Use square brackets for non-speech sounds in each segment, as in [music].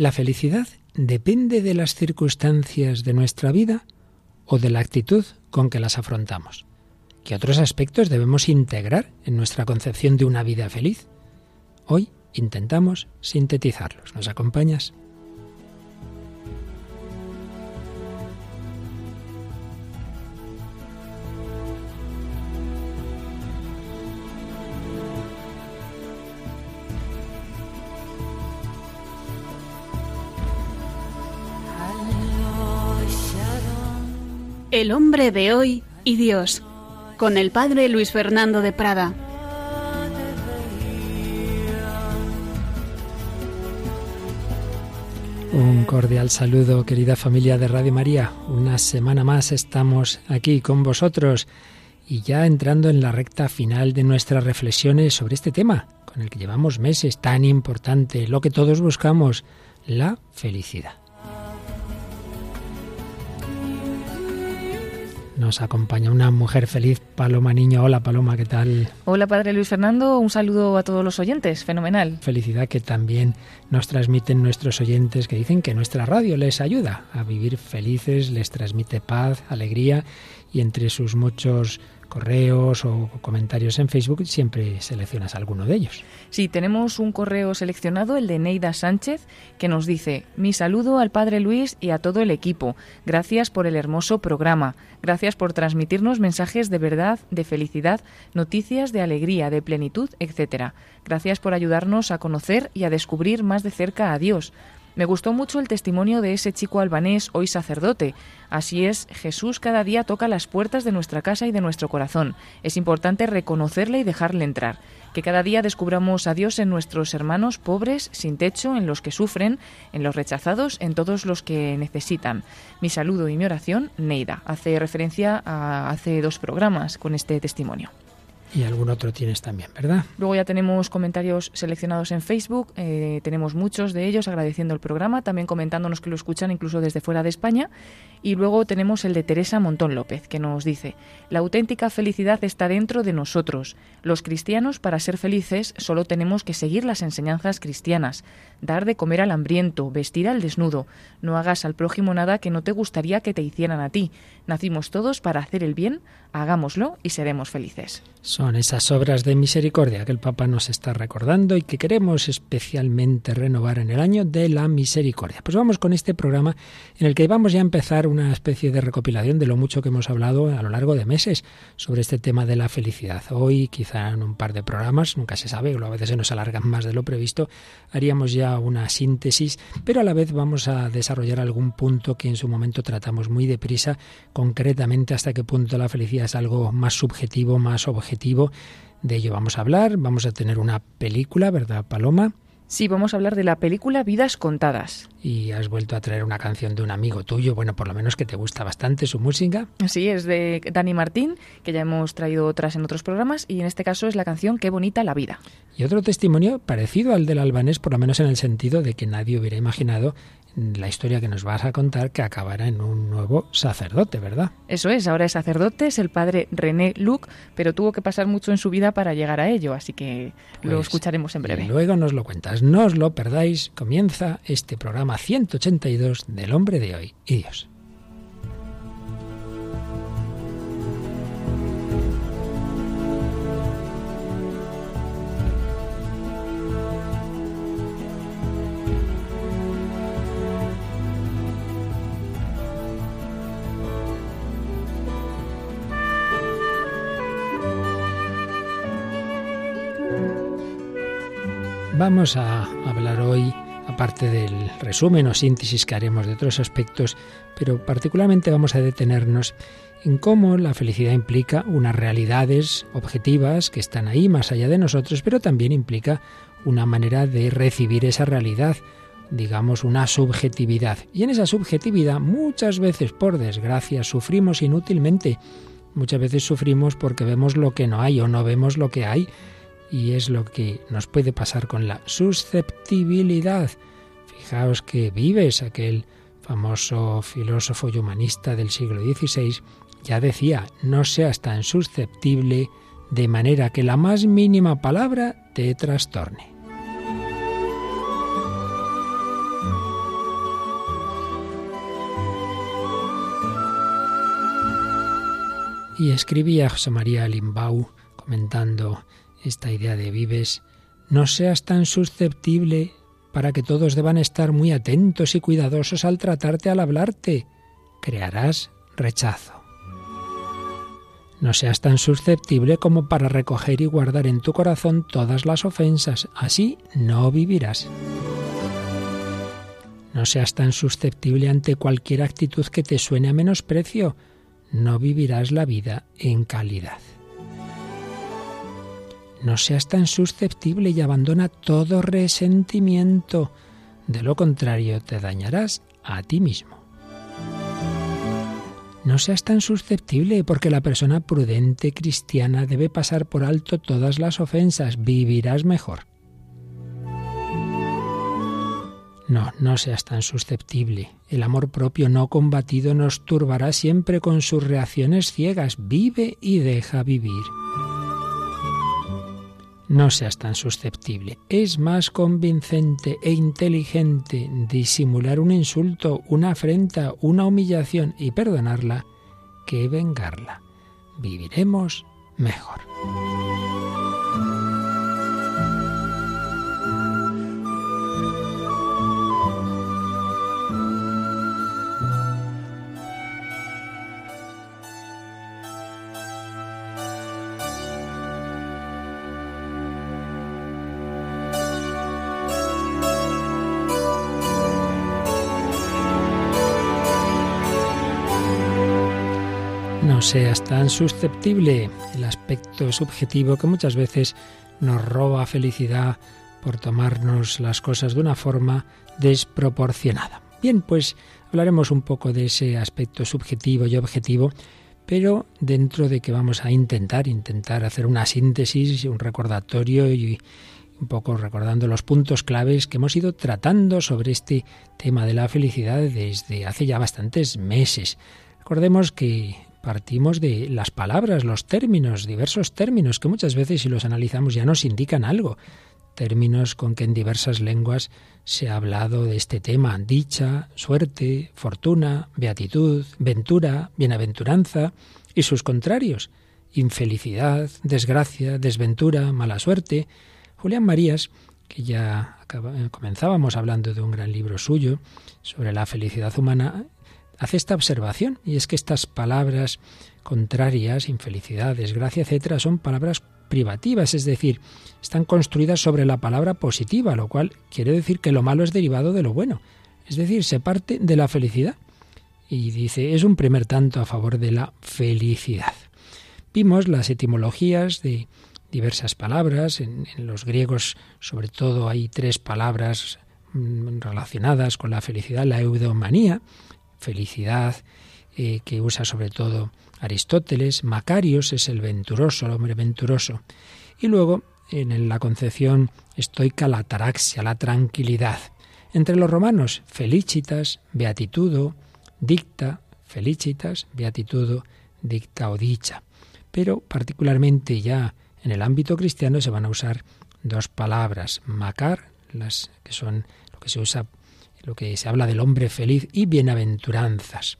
¿La felicidad depende de las circunstancias de nuestra vida o de la actitud con que las afrontamos? ¿Qué otros aspectos debemos integrar en nuestra concepción de una vida feliz? Hoy intentamos sintetizarlos. ¿Nos acompañas? El hombre de hoy y Dios, con el padre Luis Fernando de Prada. Un cordial saludo, querida familia de Radio María. Una semana más estamos aquí con vosotros y ya entrando en la recta final de nuestras reflexiones sobre este tema, con el que llevamos meses tan importante, lo que todos buscamos, la felicidad. Nos acompaña una mujer feliz, Paloma Niño. Hola Paloma, ¿qué tal? Hola Padre Luis Fernando, un saludo a todos los oyentes, fenomenal. Felicidad que también nos transmiten nuestros oyentes que dicen que nuestra radio les ayuda a vivir felices, les transmite paz, alegría y entre sus muchos correos o comentarios en Facebook, siempre seleccionas alguno de ellos. Sí, tenemos un correo seleccionado, el de Neida Sánchez, que nos dice, mi saludo al Padre Luis y a todo el equipo. Gracias por el hermoso programa. Gracias por transmitirnos mensajes de verdad, de felicidad, noticias de alegría, de plenitud, etc. Gracias por ayudarnos a conocer y a descubrir más de cerca a Dios. Me gustó mucho el testimonio de ese chico albanés, hoy sacerdote. Así es, Jesús cada día toca las puertas de nuestra casa y de nuestro corazón. Es importante reconocerle y dejarle entrar. Que cada día descubramos a Dios en nuestros hermanos pobres, sin techo, en los que sufren, en los rechazados, en todos los que necesitan. Mi saludo y mi oración, Neida. Hace referencia a hace dos programas con este testimonio. Y algún otro tienes también, ¿verdad? Luego ya tenemos comentarios seleccionados en Facebook, eh, tenemos muchos de ellos agradeciendo el programa, también comentándonos que lo escuchan incluso desde fuera de España. Y luego tenemos el de Teresa Montón López, que nos dice, la auténtica felicidad está dentro de nosotros. Los cristianos, para ser felices, solo tenemos que seguir las enseñanzas cristianas, dar de comer al hambriento, vestir al desnudo, no hagas al prójimo nada que no te gustaría que te hicieran a ti. Nacimos todos para hacer el bien, hagámoslo y seremos felices. Son esas obras de misericordia que el Papa nos está recordando y que queremos especialmente renovar en el año de la misericordia. Pues vamos con este programa en el que vamos ya a empezar una especie de recopilación de lo mucho que hemos hablado a lo largo de meses sobre este tema de la felicidad. Hoy, quizá en un par de programas, nunca se sabe, a veces se nos alargan más de lo previsto, haríamos ya una síntesis, pero a la vez vamos a desarrollar algún punto que en su momento tratamos muy deprisa, concretamente hasta qué punto la felicidad es algo más subjetivo, más objetivo. De ello vamos a hablar, vamos a tener una película, ¿verdad, Paloma? Sí, vamos a hablar de la película Vidas Contadas. Y has vuelto a traer una canción de un amigo tuyo, bueno, por lo menos que te gusta bastante su música. Sí, es de Dani Martín, que ya hemos traído otras en otros programas, y en este caso es la canción Qué bonita la vida. Y otro testimonio parecido al del albanés, por lo menos en el sentido de que nadie hubiera imaginado la historia que nos vas a contar que acabará en un nuevo sacerdote, ¿verdad? Eso es, ahora es sacerdote, es el padre René Luc, pero tuvo que pasar mucho en su vida para llegar a ello, así que lo pues, escucharemos en breve. luego nos lo cuentas, no os lo perdáis, comienza este programa 182 del hombre de hoy y Dios. Vamos a hablar hoy, aparte del resumen o síntesis que haremos de otros aspectos, pero particularmente vamos a detenernos en cómo la felicidad implica unas realidades objetivas que están ahí más allá de nosotros, pero también implica una manera de recibir esa realidad, digamos una subjetividad. Y en esa subjetividad muchas veces, por desgracia, sufrimos inútilmente. Muchas veces sufrimos porque vemos lo que no hay o no vemos lo que hay y es lo que nos puede pasar con la susceptibilidad. Fijaos que Vives, aquel famoso filósofo y humanista del siglo XVI, ya decía, no seas tan susceptible de manera que la más mínima palabra te trastorne. Y escribía José María Limbau comentando esta idea de vives, no seas tan susceptible para que todos deban estar muy atentos y cuidadosos al tratarte, al hablarte. Crearás rechazo. No seas tan susceptible como para recoger y guardar en tu corazón todas las ofensas, así no vivirás. No seas tan susceptible ante cualquier actitud que te suene a menosprecio, no vivirás la vida en calidad. No seas tan susceptible y abandona todo resentimiento, de lo contrario te dañarás a ti mismo. No seas tan susceptible porque la persona prudente cristiana debe pasar por alto todas las ofensas, vivirás mejor. No, no seas tan susceptible. El amor propio no combatido nos turbará siempre con sus reacciones ciegas. Vive y deja vivir. No seas tan susceptible. Es más convincente e inteligente disimular un insulto, una afrenta, una humillación y perdonarla que vengarla. Viviremos mejor. Seas tan susceptible. El aspecto subjetivo que muchas veces nos roba felicidad por tomarnos las cosas de una forma desproporcionada. Bien, pues hablaremos un poco de ese aspecto subjetivo y objetivo, pero dentro de que vamos a intentar, intentar hacer una síntesis, un recordatorio y un poco recordando los puntos claves que hemos ido tratando sobre este tema de la felicidad desde hace ya bastantes meses. Recordemos que partimos de las palabras, los términos, diversos términos que muchas veces si los analizamos ya nos indican algo. Términos con que en diversas lenguas se ha hablado de este tema, dicha, suerte, fortuna, beatitud, ventura, bienaventuranza y sus contrarios, infelicidad, desgracia, desventura, mala suerte. Julián Marías, que ya comenzábamos hablando de un gran libro suyo sobre la felicidad humana, hace esta observación, y es que estas palabras contrarias, infelicidad, desgracia, etcétera, son palabras privativas, es decir, están construidas sobre la palabra positiva, lo cual quiere decir que lo malo es derivado de lo bueno, es decir, se parte de la felicidad. Y dice, es un primer tanto a favor de la felicidad. Vimos las etimologías de diversas palabras, en, en los griegos sobre todo hay tres palabras mm, relacionadas con la felicidad, la eudomanía, felicidad, eh, que usa sobre todo Aristóteles. Macarios es el venturoso, el hombre venturoso. Y luego, en la concepción estoica, la ataraxia, la tranquilidad. Entre los romanos, felicitas, beatitudo, dicta, felicitas, beatitudo, dicta o dicha. Pero particularmente ya en el ámbito cristiano se van a usar dos palabras, macar, las que son lo que se usa lo que se habla del hombre feliz y bienaventuranzas.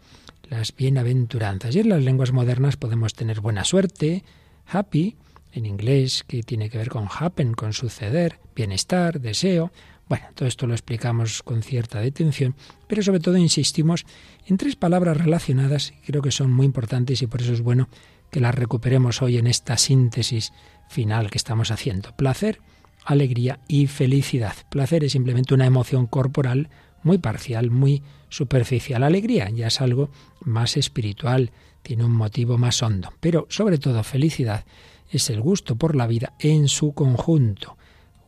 Las bienaventuranzas. Y en las lenguas modernas podemos tener buena suerte, happy, en inglés, que tiene que ver con happen, con suceder, bienestar, deseo. Bueno, todo esto lo explicamos con cierta detención, pero sobre todo insistimos en tres palabras relacionadas creo que son muy importantes y por eso es bueno que las recuperemos hoy en esta síntesis final que estamos haciendo. Placer, alegría y felicidad. Placer es simplemente una emoción corporal muy parcial, muy superficial. Alegría ya es algo más espiritual, tiene un motivo más hondo. Pero sobre todo felicidad es el gusto por la vida en su conjunto.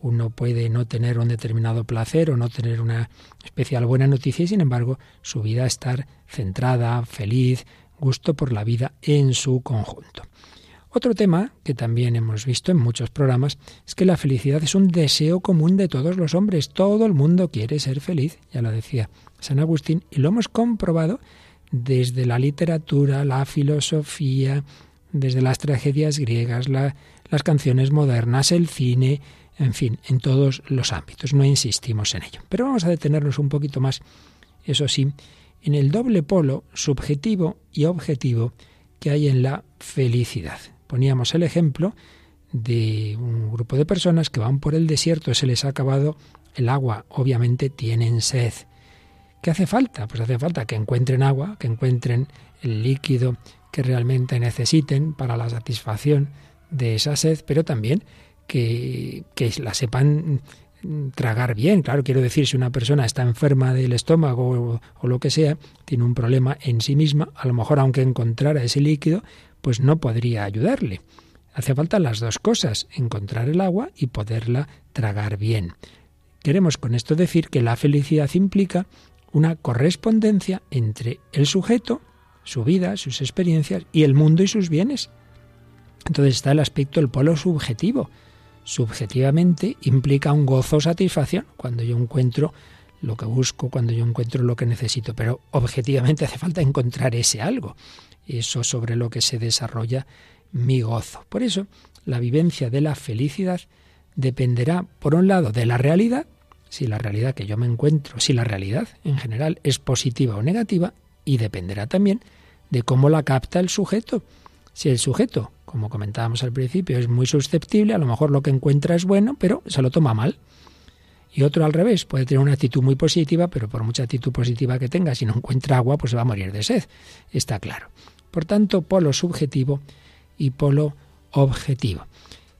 Uno puede no tener un determinado placer o no tener una especial buena noticia y sin embargo su vida estar centrada, feliz, gusto por la vida en su conjunto. Otro tema que también hemos visto en muchos programas es que la felicidad es un deseo común de todos los hombres. Todo el mundo quiere ser feliz, ya lo decía San Agustín, y lo hemos comprobado desde la literatura, la filosofía, desde las tragedias griegas, las canciones modernas, el cine, en fin, en todos los ámbitos. No insistimos en ello. Pero vamos a detenernos un poquito más, eso sí, en el doble polo subjetivo y objetivo que hay en la felicidad. Poníamos el ejemplo de un grupo de personas que van por el desierto, se les ha acabado el agua, obviamente tienen sed. ¿Qué hace falta? Pues hace falta que encuentren agua, que encuentren el líquido que realmente necesiten para la satisfacción de esa sed, pero también que, que la sepan tragar bien. Claro, quiero decir, si una persona está enferma del estómago o, lo que sea, tiene un problema en sí misma, a lo mejor aunque encontrara ese líquido, pues no podría ayudarle. Hace falta las dos cosas, encontrar el agua y poderla tragar bien. Queremos con esto decir que la felicidad implica una correspondencia entre el sujeto, su vida, sus experiencias y el mundo y sus bienes. Entonces está el aspecto del polo subjetivo. Subjetivamente implica un gozo o satisfacción cuando yo encuentro lo que busco, cuando yo encuentro lo que necesito, pero objetivamente hace falta encontrar ese algo, eso sobre lo que se desarrolla mi gozo. Por eso, la vivencia de la felicidad dependerá, por un lado, de la realidad, si la realidad que yo me encuentro, si la realidad en general es positiva o negativa, y dependerá también de cómo la capta el sujeto. Si el sujeto, como comentábamos al principio, es muy susceptible, a lo mejor lo que encuentra es bueno, pero se lo toma mal. Y otro al revés, puede tener una actitud muy positiva, pero por mucha actitud positiva que tenga, si no encuentra agua, pues se va a morir de sed. Está claro. Por tanto, polo subjetivo y polo objetivo.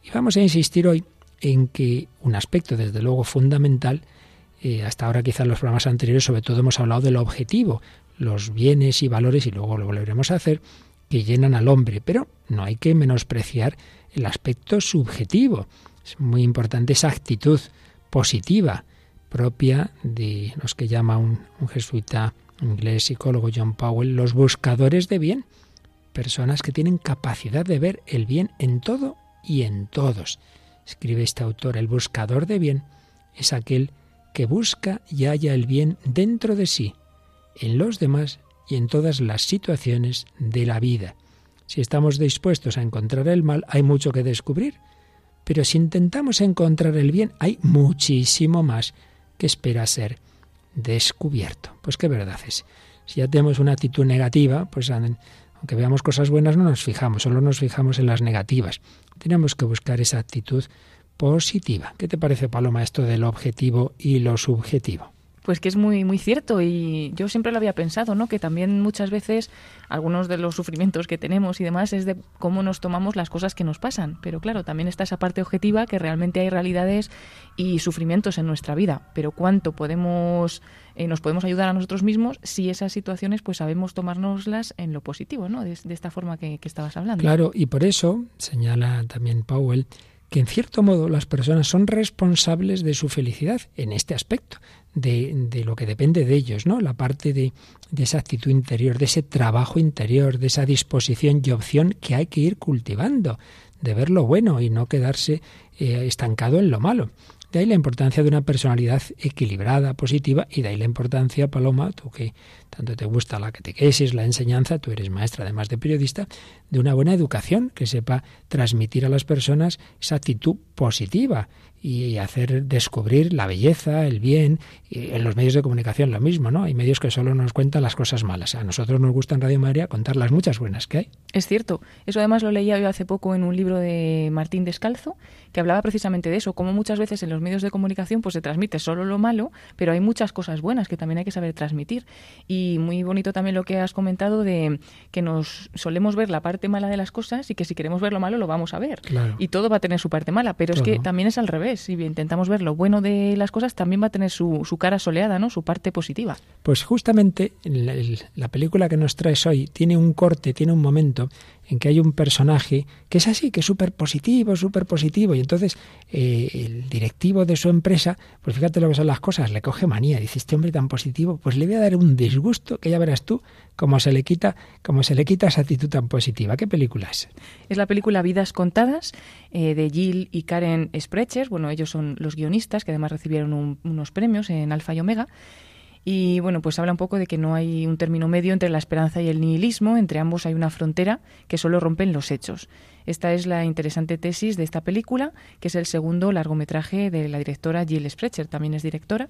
Y vamos a insistir hoy en que un aspecto, desde luego, fundamental, eh, hasta ahora quizá en los programas anteriores sobre todo hemos hablado del objetivo, los bienes y valores, y luego lo volveremos a hacer, que llenan al hombre, pero no hay que menospreciar el aspecto subjetivo. Es muy importante esa actitud positiva propia de los que llama un, un jesuita inglés psicólogo John Powell, los buscadores de bien, personas que tienen capacidad de ver el bien en todo y en todos. Escribe este autor, el buscador de bien es aquel que busca y halla el bien dentro de sí, en los demás y en todas las situaciones de la vida. Si estamos dispuestos a encontrar el mal, hay mucho que descubrir, pero si intentamos encontrar el bien, hay muchísimo más que espera ser descubierto. Pues qué verdad es. Si ya tenemos una actitud negativa, pues aunque veamos cosas buenas no nos fijamos, solo nos fijamos en las negativas. Tenemos que buscar esa actitud positiva. ¿Qué te parece, Paloma, esto del objetivo y lo subjetivo? Pues que es muy muy cierto y yo siempre lo había pensado, ¿no? Que también muchas veces algunos de los sufrimientos que tenemos y demás es de cómo nos tomamos las cosas que nos pasan, pero claro, también está esa parte objetiva que realmente hay realidades y sufrimientos en nuestra vida, pero cuánto podemos eh, nos podemos ayudar a nosotros mismos si esas situaciones pues sabemos tomárnoslas en lo positivo, ¿no? De, esta forma que, que estabas hablando. Claro, y por eso señala también Powell que en cierto modo las personas son responsables de su felicidad en este aspecto, de, de lo que depende de ellos, ¿no? La parte de, de, esa actitud interior, de ese trabajo interior, de esa disposición y opción que hay que ir cultivando, de ver lo bueno y no quedarse eh, estancado en lo malo. De ahí la importancia de una personalidad equilibrada, positiva, y de ahí la importancia, Paloma, tú que tanto te gusta la catequesis, la enseñanza, tú eres maestra además de periodista, de una buena educación que sepa transmitir a las personas esa actitud positiva y hacer descubrir la belleza, el bien. Y en los medios de comunicación lo mismo, ¿no? Hay medios que solo nos cuentan las cosas malas. A nosotros nos gusta en Radio María contar las muchas buenas que hay. Es cierto. Eso además lo leía yo hace poco en un libro de Martín Descalzo, que hablaba precisamente de eso, como muchas veces en los medios de comunicación pues se transmite solo lo malo, pero hay muchas cosas buenas que también hay que saber transmitir. Y muy bonito también lo que has comentado de que nos solemos ver la parte mala de las cosas y que si queremos ver lo malo lo vamos a ver. Y todo va a tener su parte mala, pero es que también es al revés si intentamos ver lo bueno de las cosas, también va a tener su, su cara soleada, ¿no? Su parte positiva. Pues justamente la, la película que nos traes hoy tiene un corte, tiene un momento en que hay un personaje que es así, que es súper positivo, súper positivo, y entonces eh, el directivo de su empresa, pues fíjate lo que son las cosas, le coge manía, dice, este hombre tan positivo, pues le voy a dar un disgusto que ya verás tú cómo se le quita, cómo se le quita esa actitud tan positiva. ¿Qué película es? Es la película Vidas Contadas, eh, de Jill y Karen Sprecher, bueno, ellos son los guionistas, que además recibieron unos premios en Alfa y Omega, y bueno, pues habla un poco de que no hay un término medio entre la esperanza y el nihilismo, entre ambos hay una frontera que solo rompen los hechos. Esta es la interesante tesis de esta película, que es el segundo largometraje de la directora Jill Sprecher, también es directora,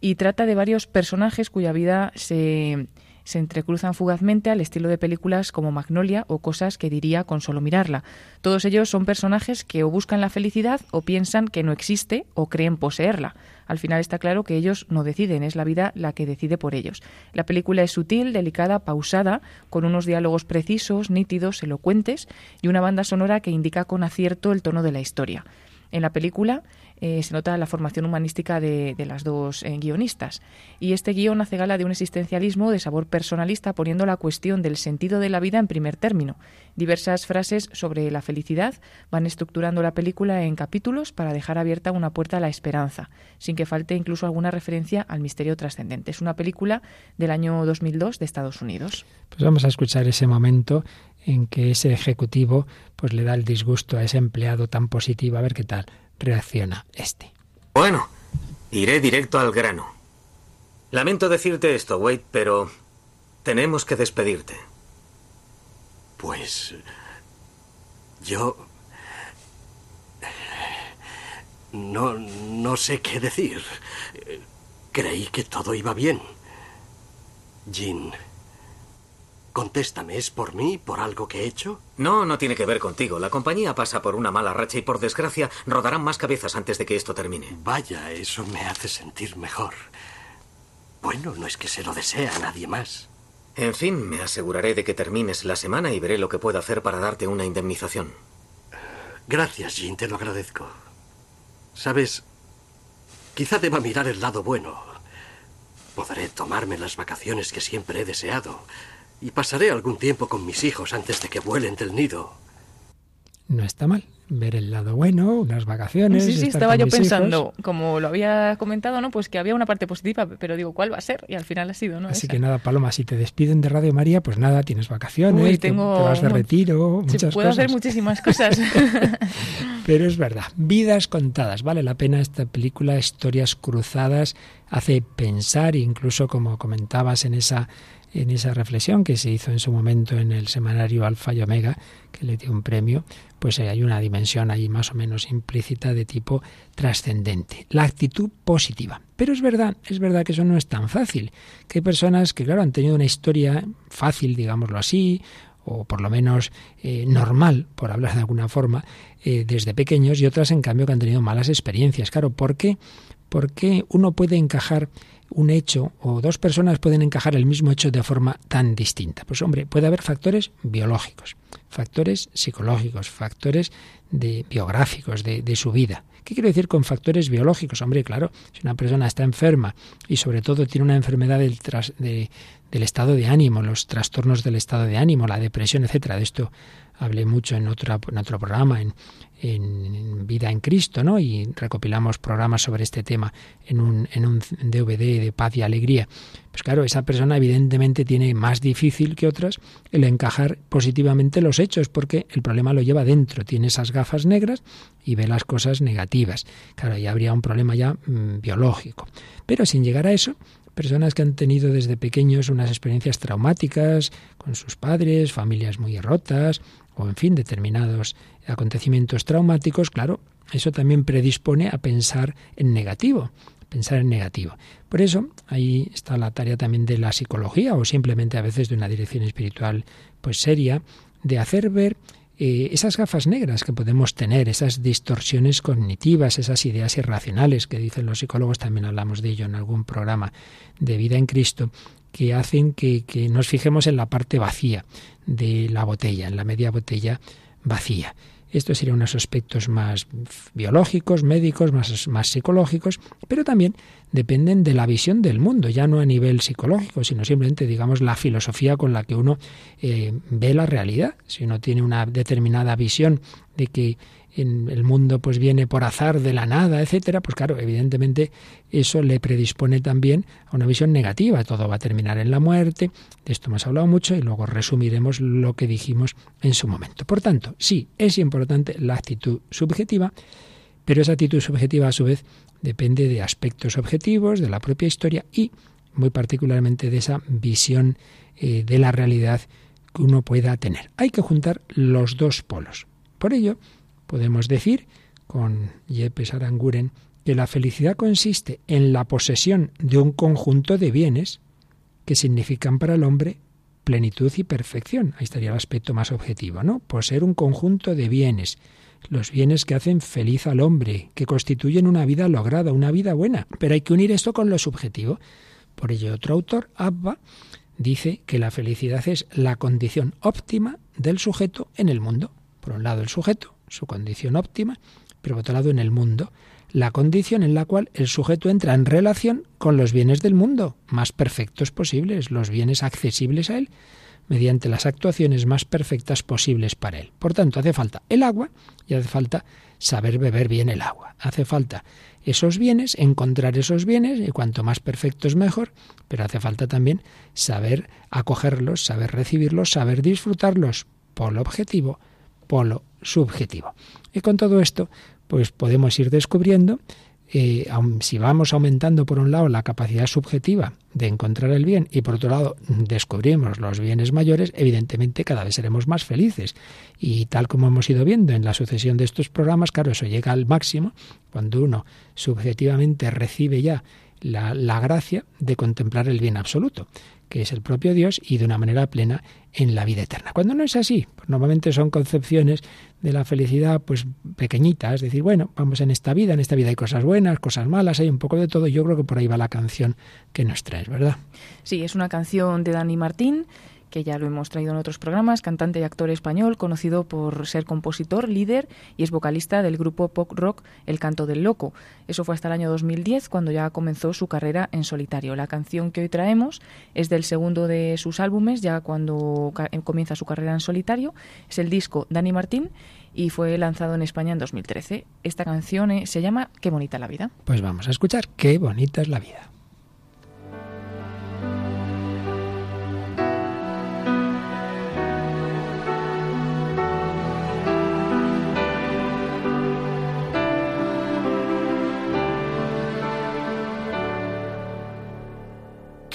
y trata de varios personajes cuya vida se se entrecruzan fugazmente al estilo de películas como Magnolia o cosas que diría con solo mirarla. Todos ellos son personajes que o buscan la felicidad o piensan que no existe o creen poseerla. Al final está claro que ellos no deciden, es la vida la que decide por ellos. La película es sutil, delicada, pausada, con unos diálogos precisos, nítidos, elocuentes y una banda sonora que indica con acierto el tono de la historia. En la película eh, se nota la formación humanística de, las dos eh, guionistas. Y este guion hace gala de un existencialismo de sabor personalista, poniendo la cuestión del sentido de la vida en primer término. Diversas frases sobre la felicidad van estructurando la película en capítulos para dejar abierta una puerta a la esperanza, sin que falte incluso alguna referencia al misterio trascendente. Es una película del año 2002 de Estados Unidos. Pues vamos a escuchar ese momento en que ese ejecutivo pues le da el disgusto a ese empleado tan positivo, a ver qué tal reacciona este. Bueno, iré directo al grano. Lamento decirte esto, Wade, pero tenemos que despedirte. Pues... Yo... No, no sé qué decir. Creí que todo iba bien. Jean, Contéstame, ¿es por mí, por algo que he hecho? No, no tiene que ver contigo. La compañía pasa por una mala racha y por desgracia rodarán más cabezas antes de que esto termine. Vaya, eso me hace sentir mejor. Bueno, no es que se lo desee a nadie más. En fin, me aseguraré de que termines la semana y veré lo que puedo hacer para darte una indemnización. Gracias, Jean, te lo agradezco. Sabes, quizá deba mirar el lado bueno. Podré tomarme las vacaciones que siempre he deseado y pasaré algún tiempo con mis hijos antes de que vuelen del nido. No está mal ver el lado bueno, unas vacaciones. Sí, sí, estaba yo pensando, como lo había comentado, ¿no? Pues que había una parte positiva, pero digo, ¿cuál va a ser? Y al final ha sido, ¿no? Así que nada, Paloma, si te despiden de Radio María, pues nada, tienes vacaciones, tengo... te, vas de retiro, muchas puedo hacer muchísimas cosas. [laughs] pero es verdad, vidas contadas, vale la pena esta película, historias cruzadas, hace pensar, incluso como comentabas en esa en esa reflexión que se hizo en su momento en el semanario Alfa y Omega, que le dio un premio, pues hay una dimensión ahí más o menos implícita de tipo trascendente, la actitud positiva. Pero es verdad, es verdad que eso no es tan fácil, que hay personas que, claro, han tenido una historia fácil, digámoslo así, o por lo menos eh, normal, por hablar de alguna forma, eh, desde pequeños, y otras, en cambio, que han tenido malas experiencias. Claro, ¿por qué? Porque uno puede encajar un hecho o dos personas pueden encajar el mismo hecho de forma tan distinta? Pues hombre, puede haber factores biológicos, factores psicológicos, factores de, biográficos de, de su vida. ¿Qué quiero decir con factores biológicos? Hombre, claro, si una persona está enferma y sobre todo tiene una enfermedad del, del estado de ánimo, los trastornos del estado de ánimo, la depresión, etcétera, de esto hablé mucho en otro, en otro programa, en, en, Vida en Cristo, ¿no? Y recopilamos programas sobre este tema en un, en un DVD de paz y alegría. Pues claro, esa persona evidentemente tiene más difícil que otras el encajar positivamente los hechos, porque el problema lo lleva dentro, tiene esas gafas negras y ve las cosas negativas. Claro, ahí habría un problema ya mm, biológico. Pero sin llegar a eso, personas que han tenido desde pequeños unas experiencias traumáticas con sus padres, familias muy rotas, o en fin, determinados acontecimientos traumáticos, claro, eso también predispone a pensar en negativo, pensar en negativo. Por eso ahí está la tarea también de la psicología o simplemente a veces de una dirección espiritual pues seria de hacer ver eh, esas gafas negras que podemos tener, esas distorsiones cognitivas, esas ideas irracionales que dicen los psicólogos, también hablamos de ello en algún programa de vida en Cristo, que hacen que, que nos fijemos en la parte vacía de la botella, en la media botella vacía. Estos serían unos aspectos más biológicos, médicos, más, más, psicológicos, pero también dependen de la visión del mundo, ya no a nivel psicológico, sino simplemente, digamos, la filosofía con la que uno eh, ve la realidad. Si uno tiene una determinada visión de que en el mundo pues viene por azar de la nada, etcétera, pues claro, evidentemente eso le predispone también a una visión negativa. Todo va a terminar en la muerte. De esto hemos hablado mucho y luego resumiremos lo que dijimos en su momento. Por tanto, sí, es importante la actitud subjetiva, pero esa actitud subjetiva a su vez depende de aspectos objetivos, de la propia historia y muy particularmente de esa visión eh, de la realidad que uno pueda tener. Hay que juntar los dos polos. Por ello, Podemos decir, con Yepes Aranguren, que la felicidad consiste en la posesión de un conjunto de bienes que significan para el hombre plenitud y perfección. Ahí estaría el aspecto más objetivo, ¿no? Poseer un conjunto de bienes, los bienes que hacen feliz al hombre, que constituyen una vida lograda, una vida buena. Pero hay que unir esto con lo subjetivo. Por ello, otro autor, Abba, dice que la felicidad es la condición óptima del sujeto en el mundo. Por un lado, el sujeto, su condición óptima, pero por otro lado, en el mundo, la condición en la cual el sujeto entra en relación con los bienes del mundo, más perfectos posibles, los bienes accesibles a él, mediante las actuaciones más perfectas posibles para él. Por tanto, hace falta el agua y hace falta saber beber bien el agua. Hace falta esos bienes, encontrar esos bienes, y cuanto más perfectos mejor, pero hace falta también saber acogerlos, saber recibirlos, saber disfrutarlos, polo objetivo, polo subjetivo. Y con todo esto, pues podemos ir descubriendo eh, si vamos aumentando por un lado la capacidad subjetiva de encontrar el bien y por otro lado descubrimos los bienes mayores, evidentemente cada vez seremos más felices. Y tal como hemos ido viendo en la sucesión de estos programas, claro, eso llega al máximo cuando uno subjetivamente recibe ya la, la gracia de contemplar el bien absoluto que es el propio Dios, y de una manera plena en la vida eterna. Cuando no es así, pues normalmente son concepciones de la felicidad pues pequeñitas, es decir, bueno, vamos en esta vida, en esta vida hay cosas buenas, cosas malas, hay un poco de todo, yo creo que por ahí va la canción que nos traes, ¿verdad? Sí, es una canción de Dani Martín que ya lo hemos traído en otros programas, cantante y actor español, conocido por ser compositor, líder y es vocalista del grupo pop rock El Canto del Loco. Eso fue hasta el año 2010, cuando ya comenzó su carrera en solitario. La canción que hoy traemos es del segundo de sus álbumes, ya cuando comienza su carrera en solitario. Es el disco Dani Martín y fue lanzado en España en 2013. Esta canción eh, se llama Qué bonita la vida. Pues vamos a escuchar Qué bonita es la vida.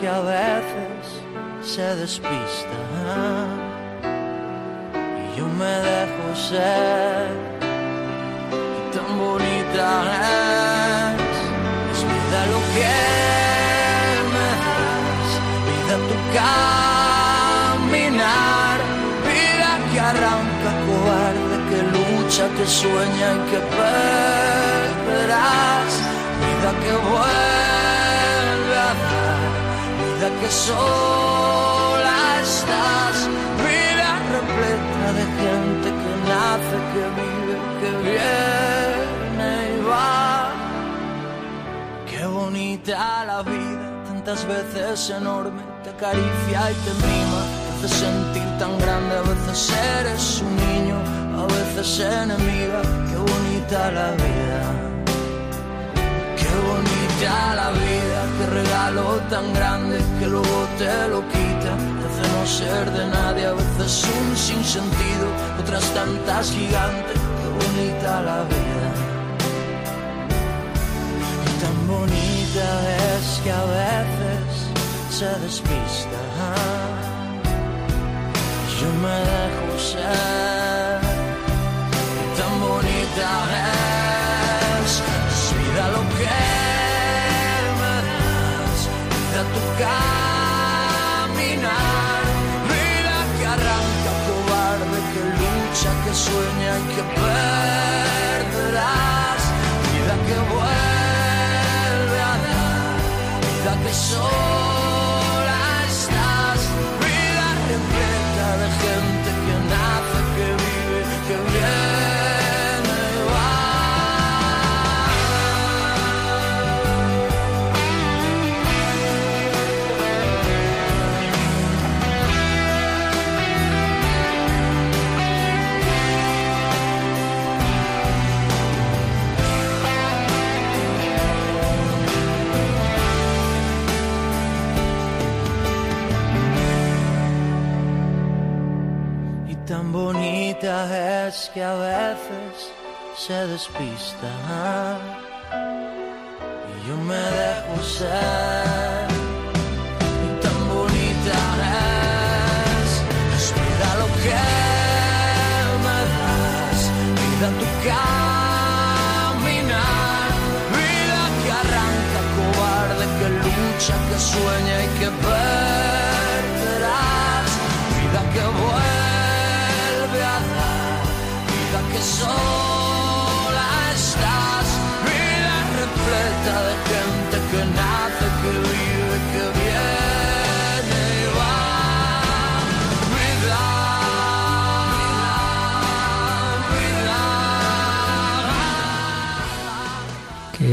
Que a veces se despista. Y yo me dejo ser. Y tan bonita es. Es vida lo que me das. Vida tu caminar. Vida que arranca cobarde que lucha que sueña y que perderás. Vida que vuelve que sola estás, vida repleta de gente que nace, que vive, que viene y va. Qué bonita la vida, tantas veces enorme, te acaricia y te mima, te hace sentir tan grande, a veces eres un niño, a veces enemiga, qué bonita la vida. Bonita la vida, qué regalo tan grande que luego te lo quita. Hace no ser de nadie, a veces un sinsentido, otras tantas gigantes. Qué bonita la vida. Y tan bonita es que a veces se despista. Yo me dejo ser. Que sueña que perderás, despista. Y yo me dejo ser. Y tan bonita es, es lo que me das, vida tu caminar, vida que arranca cobarde, que lucha, que sueña y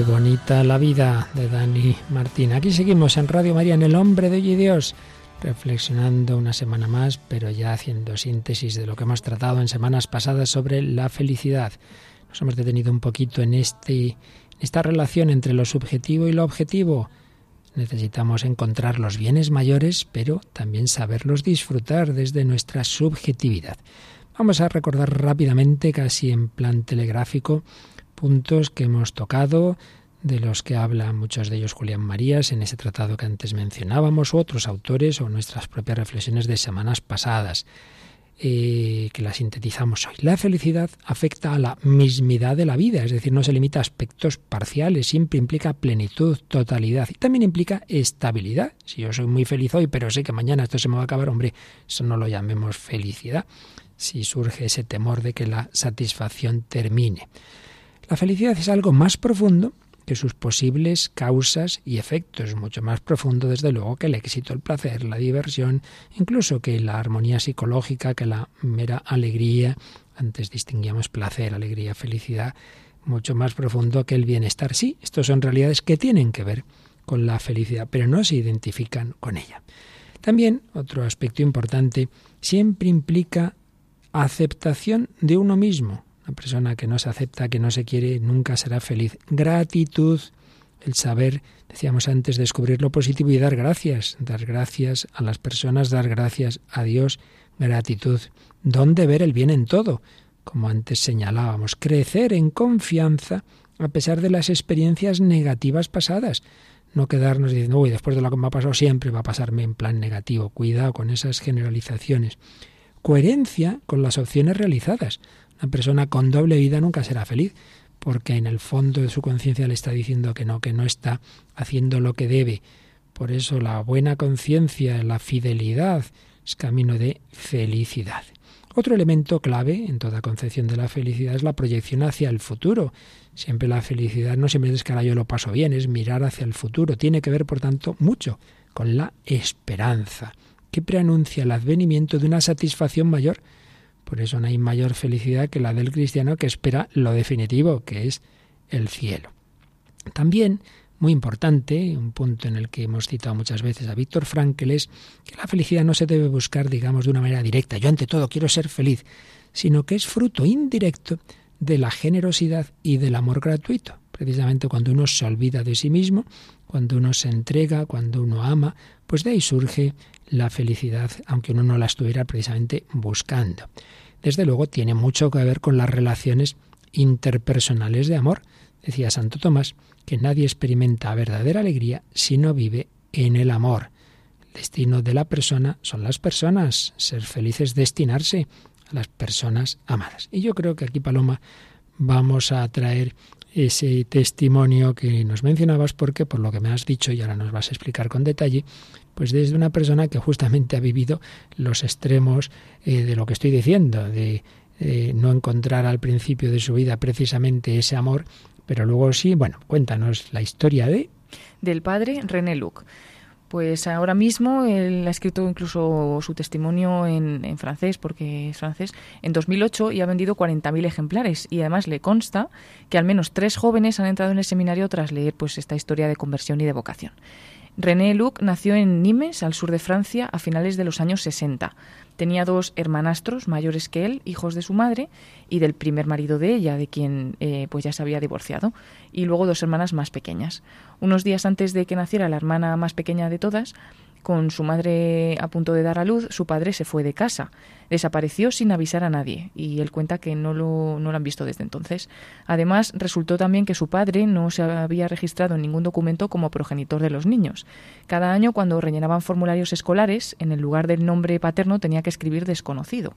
bonita la vida de Dani Martín. Aquí seguimos en Radio María, en El Hombre de Hoy y Dios, reflexionando una semana más, pero ya haciendo síntesis de lo que hemos tratado en semanas pasadas sobre la felicidad. Nos hemos detenido un poquito en este, esta relación entre lo subjetivo y lo objetivo. Necesitamos encontrar los bienes mayores, pero también saberlos disfrutar desde nuestra subjetividad. Vamos a recordar rápidamente, casi en plan telegráfico, puntos que hemos tocado, de los que hablan muchos de ellos Julián Marías en ese tratado que antes mencionábamos, u otros autores, o nuestras propias reflexiones de semanas pasadas, eh, que las sintetizamos hoy. La felicidad afecta a la mismidad de la vida, es decir, no se limita a aspectos parciales, siempre implica plenitud, totalidad y también implica estabilidad. Si yo soy muy feliz hoy, pero sé que mañana esto se me va a acabar, hombre, eso no lo llamemos felicidad, si surge ese temor de que la satisfacción termine. La felicidad es algo más profundo que sus posibles causas y efectos, mucho más profundo desde luego que el éxito, el placer, la diversión, incluso que la armonía psicológica, que la mera alegría, antes distinguíamos placer, alegría, felicidad, mucho más profundo que el bienestar. Sí, estos son realidades que tienen que ver con la felicidad, pero no se identifican con ella. También otro aspecto importante siempre implica aceptación de uno mismo. Una persona que no se acepta, que no se quiere, nunca será feliz. Gratitud, el saber, decíamos antes, descubrir lo positivo y dar gracias. Dar gracias a las personas, dar gracias a Dios. Gratitud. ¿Dónde ver el bien en todo? Como antes señalábamos, crecer en confianza a pesar de las experiencias negativas pasadas. No quedarnos diciendo, uy, después de lo que me ha pasado siempre va a pasarme en plan negativo. Cuidado con esas generalizaciones. Coherencia con las opciones realizadas. Una persona con doble vida nunca será feliz, porque en el fondo de su conciencia le está diciendo que no, que no está haciendo lo que debe. Por eso la buena conciencia, la fidelidad, es camino de felicidad. Otro elemento clave en toda concepción de la felicidad es la proyección hacia el futuro. Siempre la felicidad no siempre es que ahora yo lo paso bien, es mirar hacia el futuro. Tiene que ver, por tanto, mucho con la esperanza, que preanuncia el advenimiento de una satisfacción mayor. Por eso no hay mayor felicidad que la del cristiano que espera lo definitivo, que es el cielo. También, muy importante, un punto en el que hemos citado muchas veces a Víctor Frankl es que la felicidad no se debe buscar, digamos, de una manera directa. Yo ante todo quiero ser feliz, sino que es fruto indirecto de la generosidad y del amor gratuito. Precisamente cuando uno se olvida de sí mismo, cuando uno se entrega, cuando uno ama, pues de ahí surge la felicidad, aunque uno no la estuviera precisamente buscando. Desde luego tiene mucho que ver con las relaciones interpersonales de amor. Decía Santo Tomás que nadie experimenta verdadera alegría si no vive en el amor. El destino de la persona son las personas, ser feliz es destinarse a las personas amadas. Y yo creo que aquí, Paloma, vamos a traer ese testimonio que nos mencionabas porque por lo que me has dicho y ahora nos vas a explicar con detalle, pues desde una persona que justamente ha vivido los extremos eh, de lo que estoy diciendo, de eh, no encontrar al principio de su vida precisamente ese amor, pero luego sí, bueno, cuéntanos la historia de... Del padre René Luc. Pues ahora mismo él ha escrito incluso su testimonio en, en francés, porque es francés, en 2008 y ha vendido 40.000 ejemplares. Y además le consta que al menos tres jóvenes han entrado en el seminario tras leer pues esta historia de conversión y de vocación. René Luc nació en Nimes, al sur de Francia, a finales de los años 60. Tenía dos hermanastros mayores que él, hijos de su madre y del primer marido de ella, de quien eh, pues ya se había divorciado, y luego dos hermanas más pequeñas. Unos días antes de que naciera la hermana más pequeña de todas, Con su madre a punto de dar a luz, su padre se fue de casa. Desapareció sin avisar a nadie y él cuenta que no lo, no lo han visto desde entonces. Además, resultó también que su padre no se había registrado en ningún documento como progenitor de los niños. Cada año, cuando rellenaban formularios escolares, en el lugar del nombre paterno tenía que escribir desconocido.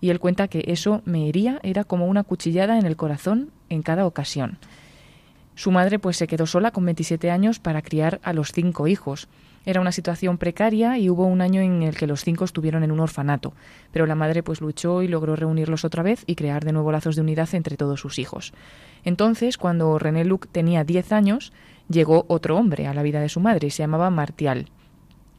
Y él cuenta que eso me hería, era como una cuchillada en el corazón en cada ocasión. Su madre pues se quedó sola con 27 años para criar a los cinco hijos. Era una situación precaria y hubo un año en el que los cinco estuvieron en un orfanato, pero la madre pues luchó y logró reunirlos otra vez y crear de nuevo lazos de unidad entre todos sus hijos. Entonces, cuando René Luc tenía 10 años, llegó otro hombre a la vida de su madre, se llamaba Martial.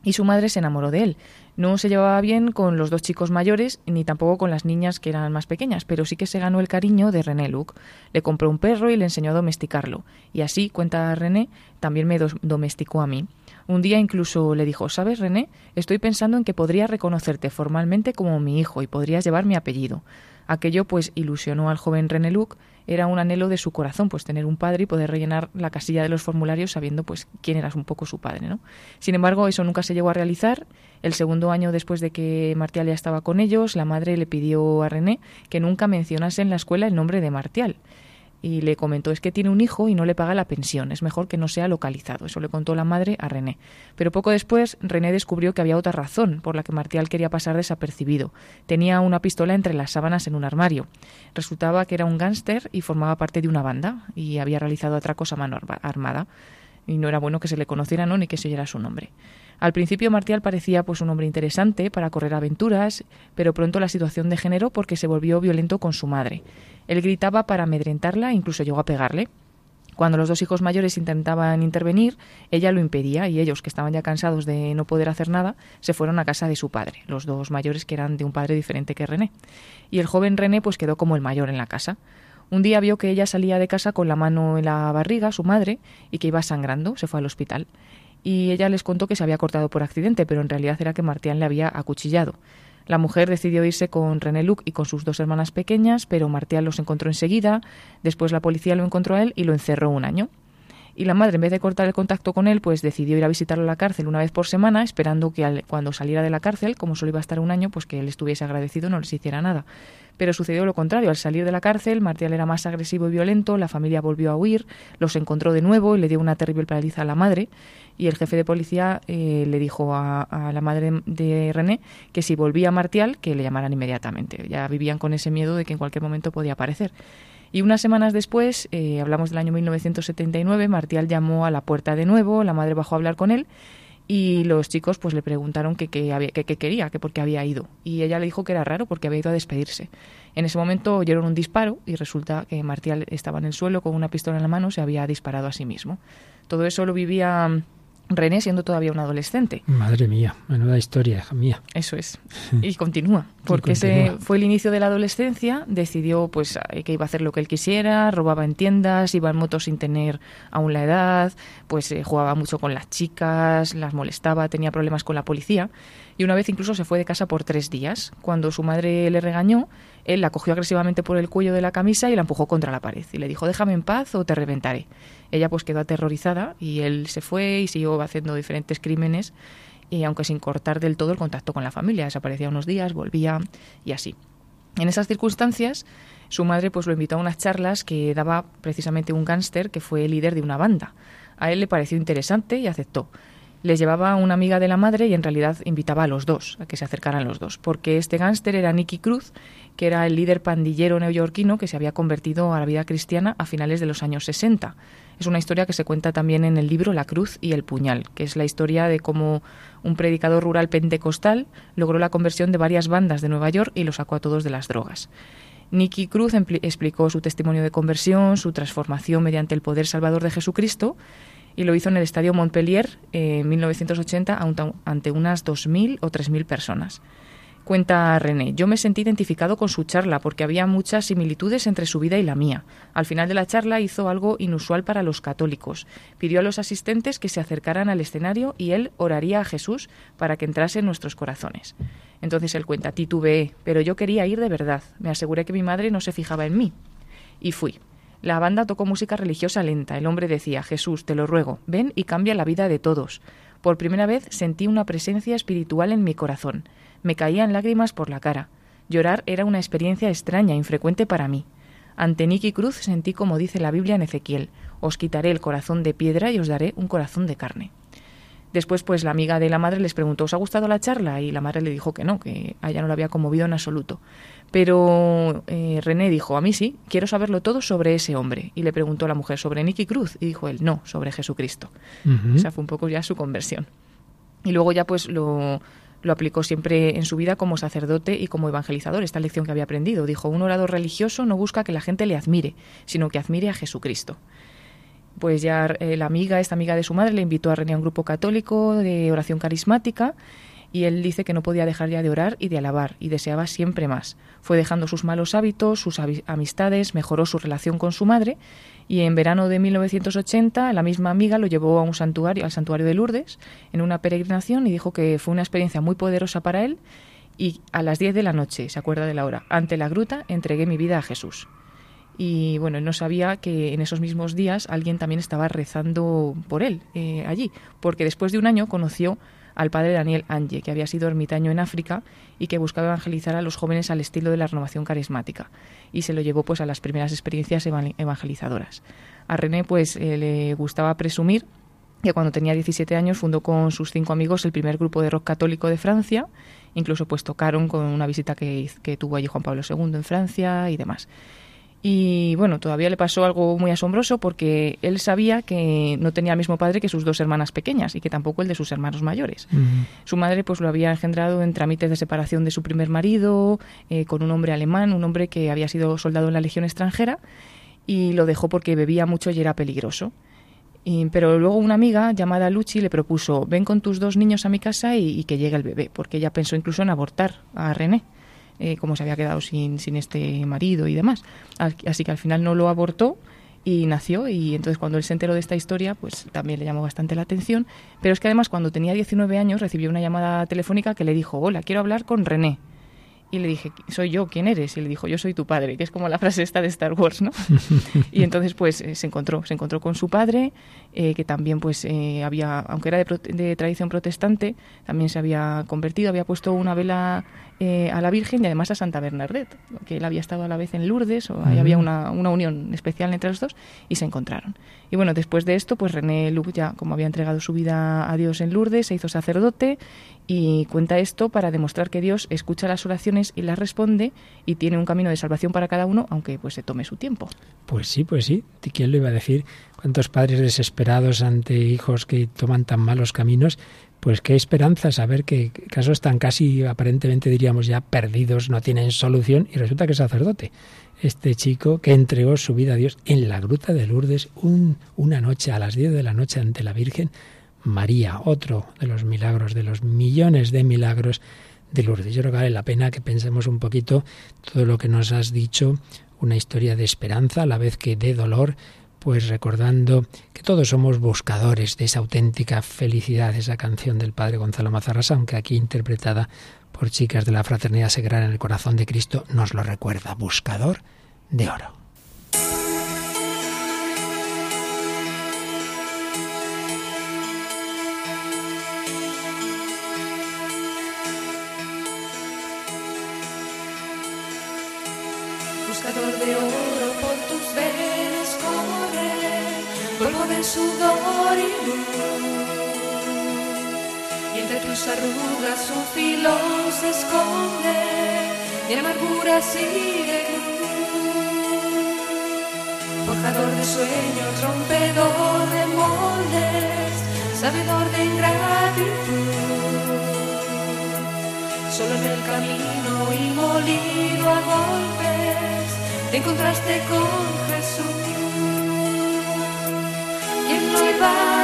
Y su madre se enamoró de él. No se llevaba bien con los dos chicos mayores ni tampoco con las niñas que eran más pequeñas, pero sí que se ganó el cariño de René Luc. Le compró un perro y le enseñó a domesticarlo. Y así, cuenta René, también me domesticó a mí. Un día incluso le dijo, ¿sabes, René? Estoy pensando en que podría reconocerte formalmente como mi hijo y podrías llevar mi apellido. Aquello pues ilusionó al joven René Luc, era un anhelo de su corazón, pues tener un padre y poder rellenar la casilla de los formularios sabiendo pues quién era un poco su padre, ¿no? Sin embargo, eso nunca se llegó a realizar. El segundo año después de que Martial ya estaba con ellos, la madre le pidió a René que nunca mencionase en la escuela el nombre de Martial y le comentó es que tiene un hijo y no le paga la pensión, es mejor que no sea localizado. Eso le contó la madre a René. Pero poco después René descubrió que había otra razón por la que Martial quería pasar desapercibido. Tenía una pistola entre las sábanas en un armario. Resultaba que era un gángster y formaba parte de una banda y había realizado atracos a mano armada. Y no era bueno que se le conociera ¿no? ni que se oyera su nombre. Al principio Martial parecía pues un hombre interesante para correr aventuras, pero pronto la situación degeneró porque se volvió violento con su madre. Él gritaba para amedrentarla e incluso llegó a pegarle. Cuando los dos hijos mayores intentaban intervenir, ella lo impedía y ellos, que estaban ya cansados de no poder hacer nada, se fueron a casa de su padre, los dos mayores que eran de un padre diferente que René. Y el joven René pues quedó como el mayor en la casa. Un día vio que ella salía de casa con la mano en la barriga, su madre, y que iba sangrando, se fue al hospital. Y ella les contó que se había cortado por accidente, pero en realidad era que Martián le había acuchillado. La mujer decidió irse con René Luc y con sus dos hermanas pequeñas, pero Martial los encontró enseguida. Después la policía lo encontró a él y lo encerró un año. Y la madre, en vez de cortar el contacto con él, pues decidió ir a visitarlo a la cárcel una vez por semana, esperando que cuando saliera de la cárcel, como solo iba a estar un año, pues que él estuviese agradecido, no les hiciera nada. Pero sucedió lo contrario. Al salir de la cárcel, Martial era más agresivo y violento, la familia volvió a huir, los encontró de nuevo y le dio una terrible paliza a la madre y el jefe de policía eh, le dijo a, la madre de René que si volvía a Martial, que le llamaran inmediatamente. Ya vivían con ese miedo de que en cualquier momento podía aparecer. Y unas semanas después, eh, hablamos del año 1979, Martial llamó a la puerta de nuevo, la madre bajó a hablar con él y los chicos pues le preguntaron qué que, que, quería, que por qué había ido. Y ella le dijo que era raro porque había ido a despedirse. En ese momento oyeron un disparo y resulta que Martial estaba en el suelo con una pistola en la mano, se había disparado a sí mismo. Todo eso lo vivía René siendo todavía un adolescente. Madre mía, menuda historia, hija mía. Eso es. [laughs] Y continúa, porque ese fue el inicio de la adolescencia, decidió pues eh, que iba a hacer lo que él quisiera, robaba en tiendas, iba en motos sin tener aún la edad, pues eh, jugaba mucho con las chicas, las molestaba, tenía problemas con la policía y una vez incluso se fue de casa por tres días. Cuando su madre le regañó, él la cogió agresivamente por el cuello de la camisa y la empujó contra la pared y le dijo déjame en paz o te reventaré. Ella pues quedó aterrorizada y él se fue y siguió haciendo diferentes crímenes y aunque sin cortar del todo el contacto con la familia, desaparecía unos días, volvía y así. En esas circunstancias, su madre pues lo invitó a unas charlas que daba precisamente un gángster que fue líder de una banda. A él le pareció interesante y aceptó les llevaba una amiga de la madre y en realidad invitaba a los dos, a que se acercaran los dos, porque este gángster era Nicky Cruz, que era el líder pandillero neoyorquino que se había convertido a la vida cristiana a finales de los años 60. Es una historia que se cuenta también en el libro La Cruz y el Puñal, que es la historia de cómo un predicador rural pentecostal logró la conversión de varias bandas de Nueva York y los sacó a todos de las drogas. Nicky Cruz explicó su testimonio de conversión, su transformación mediante el poder salvador de Jesucristo y lo hizo en el Estadio Montpellier en 1980 ante unas 2.000 o 3.000 personas. Cuenta René, yo me sentí identificado con su charla porque había muchas similitudes entre su vida y la mía. Al final de la charla hizo algo inusual para los católicos. Pidió a los asistentes que se acercaran al escenario y él oraría a Jesús para que entrase en nuestros corazones. Entonces él cuenta, titubeé, pero yo quería ir de verdad. Me aseguré que mi madre no se fijaba en mí. Y fui. La banda tocó música religiosa lenta. El hombre decía, Jesús, te lo ruego, ven y cambia la vida de todos. Por primera vez sentí una presencia espiritual en mi corazón. Me caían lágrimas por la cara. Llorar era una experiencia extraña, infrecuente para mí. Ante Nicky Cruz sentí como dice la Biblia en Ezequiel, os quitaré el corazón de piedra y os daré un corazón de carne. Después, pues la amiga de la madre les preguntó, ¿os ha gustado la charla? Y la madre le dijo que no, que a ella no la había conmovido en absoluto. Pero eh, René dijo, a mí sí, quiero saberlo todo sobre ese hombre. Y le preguntó a la mujer, ¿sobre Nicky Cruz? Y dijo él, no, sobre Jesucristo. O Esa fue un poco ya su conversión. Y luego ya pues lo, lo aplicó siempre en su vida como sacerdote y como evangelizador, esta lección que había aprendido. Dijo, un orador religioso no busca que la gente le admire, sino que admire a Jesucristo pues ya eh, la amiga, esta amiga de su madre, le invitó a René a un grupo católico de oración carismática y él dice que no podía dejar ya de orar y de alabar y deseaba siempre más. Fue dejando sus malos hábitos, sus amistades, mejoró su relación con su madre y en verano de 1980 la misma amiga lo llevó a un santuario, al santuario de Lourdes, en una peregrinación y dijo que fue una experiencia muy poderosa para él y a las 10 de la noche, se acuerda de la hora, ante la gruta entregué mi vida a Jesús. Y bueno, no sabía que en esos mismos días alguien también estaba rezando por él eh, allí, porque después de un año conoció al padre Daniel Ange, que había sido ermitaño en África y que buscaba evangelizar a los jóvenes al estilo de la renovación carismática y se lo llevó pues a las primeras experiencias evangelizadoras. A René pues eh, le gustaba presumir que cuando tenía 17 años fundó con sus cinco amigos el primer grupo de rock católico de Francia, incluso pues tocaron con una visita que, que tuvo allí Juan Pablo II en Francia y demás. Y bueno, todavía le pasó algo muy asombroso porque él sabía que no tenía el mismo padre que sus dos hermanas pequeñas y que tampoco el de sus hermanos mayores. Su madre pues lo había engendrado en trámites de separación de su primer marido, eh, con un hombre alemán, un hombre que había sido soldado en la Legión extranjera y lo dejó porque bebía mucho y era peligroso. pero luego una amiga llamada Luchi le propuso, ven con tus dos niños a mi casa y, y que llegue el bebé, porque ella pensó incluso en abortar a René. Eh, como se había quedado sin, sin este marido y demás. Así que al final no lo abortó y nació y entonces cuando él se enteró de esta historia pues también le llamó bastante la atención pero es que además cuando tenía 19 años recibió una llamada telefónica que le dijo hola quiero hablar con René y le dije, soy yo, ¿quién eres? Y le dijo, yo soy tu padre, que es como la [laughs] frase esta de Star Wars, ¿no? [laughs] y entonces pues eh, se encontró, se encontró con su padre, eh, que también pues eh, había, aunque era de, tradición protestante, también se había convertido, había puesto una vela a la Virgen y además a Santa Bernadette, que él había estado a la vez en Lourdes, o ahí había una, una, unión especial entre los dos, y se encontraron. Y bueno, después de esto, pues René Luc ya, como había entregado su vida a Dios en Lourdes, se hizo sacerdote y cuenta esto para demostrar que Dios escucha las oraciones y las responde y tiene un camino de salvación para cada uno, aunque pues se tome su tiempo. Pues sí, pues sí. ¿Quién lo iba a decir? ¿Cuántos padres desesperados ante hijos que toman tan malos caminos? Pues qué esperanza saber que casos están casi aparentemente diríamos ya perdidos, no tienen solución y resulta que es sacerdote. Este chico que entregó su vida a Dios en la gruta de Lourdes una noche a las 10 de la noche ante la Virgen María, otro de los milagros, de los millones de milagros de Lourdes. Yo creo que vale la pena que pensemos un poquito todo lo que nos has dicho, una historia de esperanza a la vez que de dolor, pues recordando que todos somos buscadores de esa auténtica felicidad, esa canción del padre Gonzalo Mazarrasa, aunque aquí interpretada por chicas de la Fraternidad Sagrada en el Corazón de Cristo, nos lo recuerda, buscador de oro. Su filón se esconde, de amargura sigue Forjador de sueños, rompedor de moldes, sabedor de ingratitud. Solo en el camino y molido a golpes te encontraste con Jesús. ¿Quién lo iba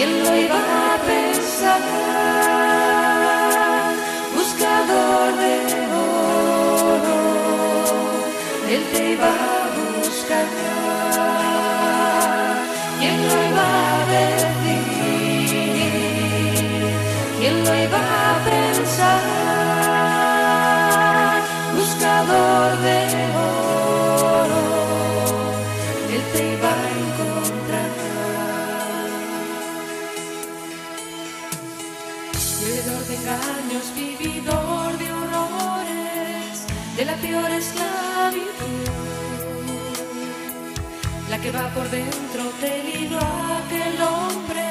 ¿Quién lo iba a pensar? Buscador de oro, Él te iba a buscar. ¿Quién lo iba a decir? ¿Quién lo iba a pensar? de oro, La que va por dentro del hilo aquel hombre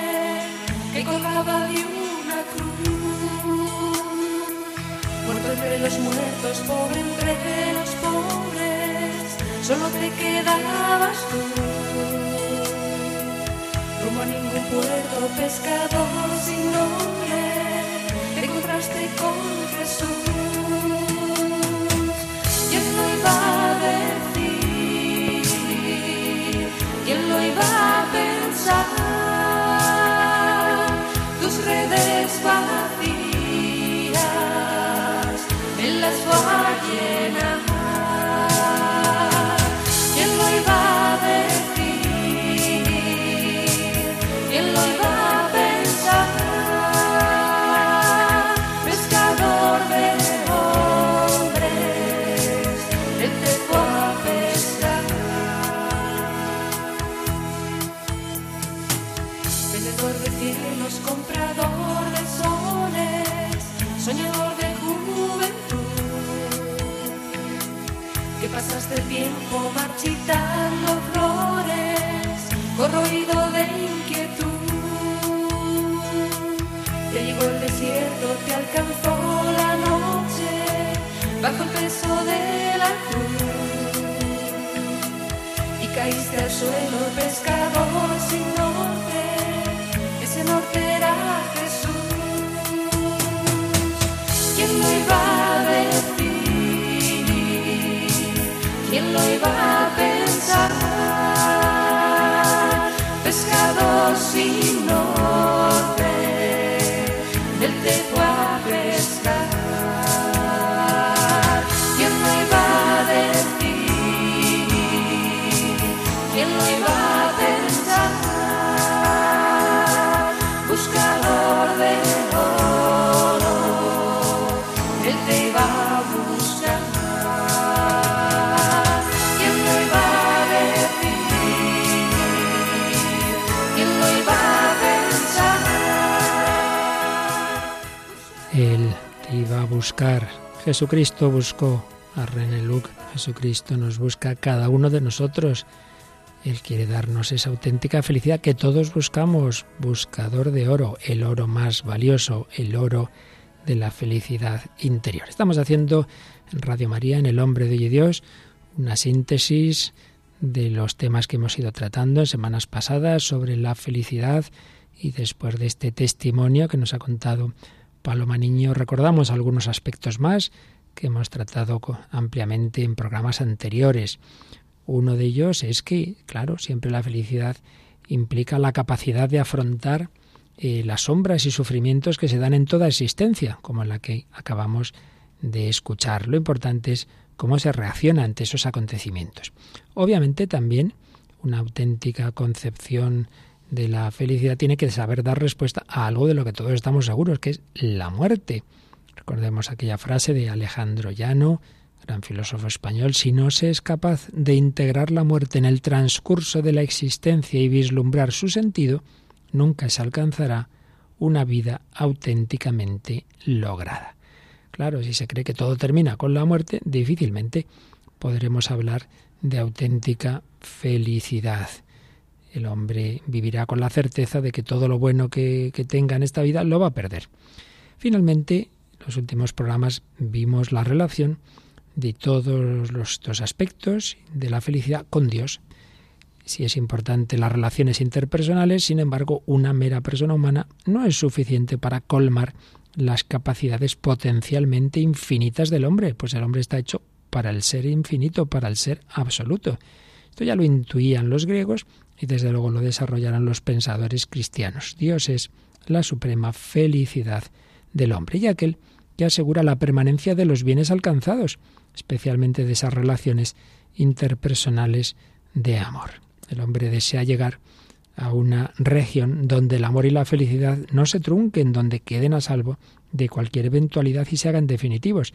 que colgaba de una cruz. Muerto entre los muertos, pobre entre los pobres, solo te quedabas tú. Rumbo a ningún puerto, pescador sin nombre, te encontraste con Jesús. Pensar? Te alcanzó la noche, bajo el peso de la cruz y caíste al suelo pescador sin norte, ese norte era Jesús. ¿Quién lo iba a decir? ¿Quién lo iba a pensar? Buscar. Jesucristo buscó a René Luc. Jesucristo nos busca a cada uno de nosotros. Él quiere darnos esa auténtica felicidad que todos buscamos, buscador de oro, el oro más valioso, el oro de la felicidad interior. Estamos haciendo en Radio María, en El Hombre de Dios, una síntesis de los temas que hemos ido tratando en semanas pasadas sobre la felicidad y después de este testimonio que nos ha contado Paloma Niño, recordamos algunos aspectos más que hemos tratado ampliamente en programas anteriores. Uno de ellos es que, claro, siempre la felicidad implica la capacidad de afrontar eh, las sombras y sufrimientos que se dan en toda existencia, como la que acabamos de escuchar. Lo importante es cómo se reacciona ante esos acontecimientos. Obviamente también una auténtica concepción de la felicidad tiene que saber dar respuesta a algo de lo que todos estamos seguros, que es la muerte. Recordemos aquella frase de Alejandro Llano, gran filósofo español, si no se es capaz de integrar la muerte en el transcurso de la existencia y vislumbrar su sentido, nunca se alcanzará una vida auténticamente lograda. Claro, si se cree que todo termina con la muerte, difícilmente podremos hablar de auténtica felicidad. El hombre vivirá con la certeza de que todo lo bueno que, tenga en esta vida lo va a perder. Finalmente, en los últimos programas vimos la relación de todos los, estos aspectos de la felicidad con Dios. Si es importante las relaciones interpersonales, sin embargo, una mera persona humana no es suficiente para colmar las capacidades potencialmente infinitas del hombre, pues el hombre está hecho para el ser infinito, para el ser absoluto. Esto ya lo intuían los griegos y desde luego lo desarrollaron los pensadores cristianos. Dios es la suprema felicidad del hombre y aquel que asegura la permanencia de los bienes alcanzados, especialmente de esas relaciones interpersonales de amor. El hombre desea llegar a una región donde el amor y la felicidad no se trunquen, donde queden a salvo de cualquier eventualidad y se hagan definitivos.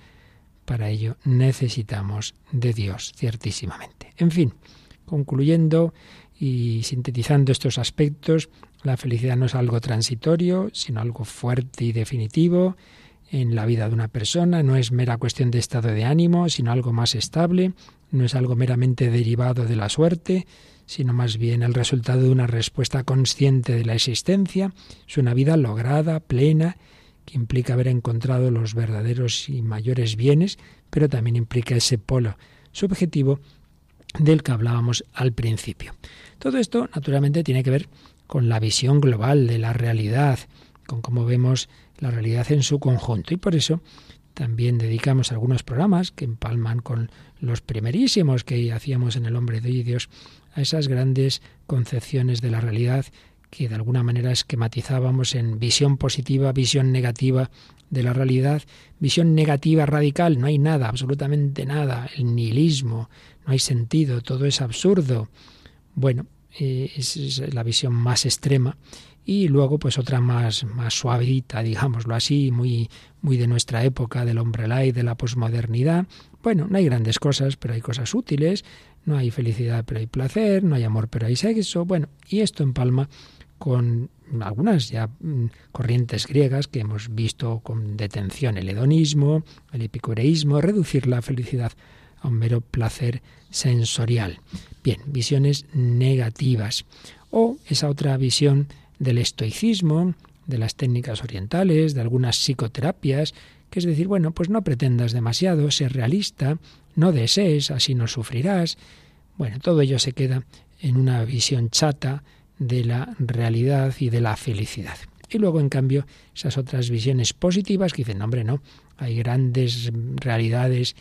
Para ello necesitamos de Dios, ciertísimamente. En fin, concluyendo y sintetizando estos aspectos, La felicidad no es algo transitorio, sino algo fuerte y definitivo en la vida de una persona, no es mera cuestión de estado de ánimo, sino algo más estable, no es algo meramente derivado de la suerte, sino más bien el resultado de una respuesta consciente de la existencia, es una vida lograda, plena, que implica haber encontrado los verdaderos y mayores bienes, pero también implica ese polo subjetivo del que hablábamos al principio. Todo esto, naturalmente, tiene que ver con la visión global de la realidad, con cómo vemos la realidad en su conjunto. Y por eso también dedicamos algunos programas que empalman con los primerísimos que hacíamos en El hombre de Dios a esas grandes concepciones de la realidad que de alguna manera esquematizábamos en visión positiva, visión negativa de la realidad, visión negativa radical, no hay nada, absolutamente nada, el nihilismo, no hay sentido, todo es absurdo. Bueno, eh, es la visión más extrema y luego pues otra más más suavita, digámoslo así, muy muy de nuestra época, del hombre light, de la posmodernidad. Bueno, no hay grandes cosas, pero hay cosas útiles, no hay felicidad, pero hay placer, no hay amor, pero hay sexo. Bueno, y esto empalma con algunas ya mm, corrientes griegas que hemos visto con detención, el hedonismo, el epicureísmo, reducir la felicidad a mero placer sensorial. Bien, visiones negativas. O esa otra visión del estoicismo, de las técnicas orientales, de algunas psicoterapias, que es decir, bueno, pues no pretendas demasiado, ser realista, no desees, así no sufrirás. Bueno, todo ello se queda en una visión chata de la realidad y de la felicidad. Y luego, en cambio, esas otras visiones positivas que dicen, hombre, no, hay grandes realidades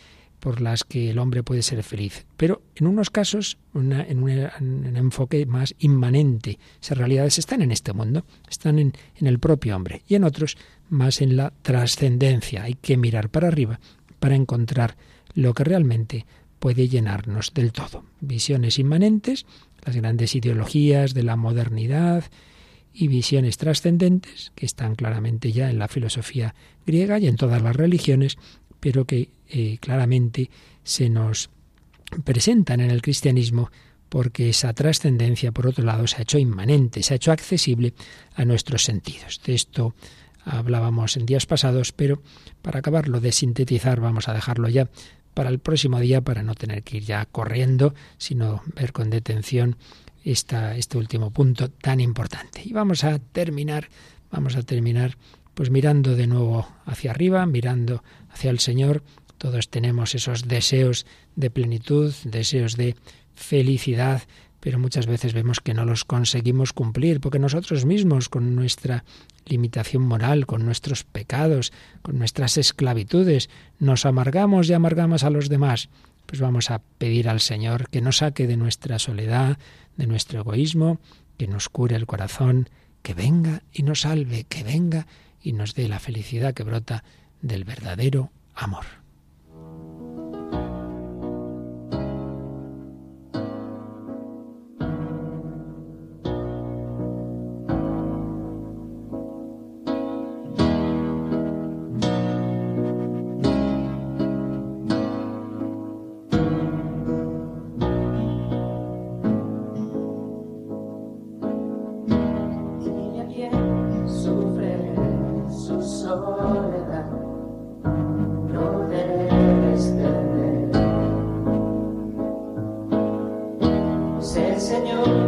por las que el hombre puede ser feliz. Pero en unos casos, en, un, enfoque más inmanente. Esas realidades están en este mundo, están en, en el propio hombre. Y en otros, más en la trascendencia. Hay que mirar para arriba para encontrar lo que realmente puede llenarnos del todo. Visiones inmanentes, las grandes ideologías de la modernidad y visiones trascendentes, que están claramente ya en la filosofía griega y en todas las religiones, pero que eh, claramente se nos presentan en el cristianismo porque esa trascendencia, por otro lado, se ha hecho inmanente, se ha hecho accesible a nuestros sentidos. De esto hablábamos en días pasados, pero para acabarlo de sintetizar vamos a dejarlo ya para el próximo día para no tener que ir ya corriendo, sino ver con detención esta, este último punto tan importante. Y vamos a terminar, vamos a terminar pues mirando de nuevo hacia arriba, mirando hacia el Señor. Todos tenemos esos deseos de plenitud, deseos de felicidad, pero muchas veces vemos que no los conseguimos cumplir, porque nosotros mismos, con nuestra limitación moral, con nuestros pecados, con nuestras esclavitudes, nos amargamos y amargamos a los demás. Pues vamos a pedir al Señor que nos saque de nuestra soledad, de nuestro egoísmo, que nos cure el corazón, que venga y nos salve, que venga y nos dé la felicidad que brota del verdadero amor. conoce Señor.